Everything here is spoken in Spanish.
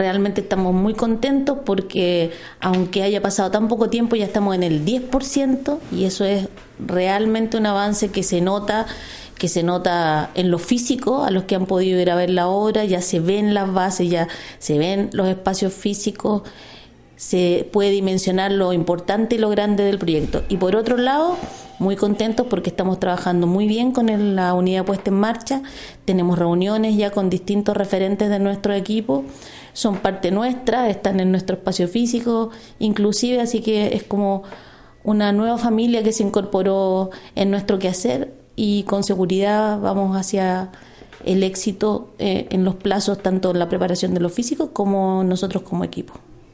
realmente estamos muy contentos porque aunque haya pasado tan poco tiempo ya estamos en el 10% y eso es realmente un avance que se nota que se nota en lo físico, a los que han podido ir a ver la obra, ya se ven las bases, ya se ven los espacios físicos, se puede dimensionar lo importante y lo grande del proyecto. Y por otro lado, muy contentos porque estamos trabajando muy bien con la unidad puesta en marcha, tenemos reuniones ya con distintos referentes de nuestro equipo, son parte nuestra, están en nuestro espacio físico, inclusive, así que es como una nueva familia que se incorporó en nuestro quehacer y con seguridad vamos hacia el éxito eh, en los plazos, tanto en la preparación de los físicos como nosotros como equipo.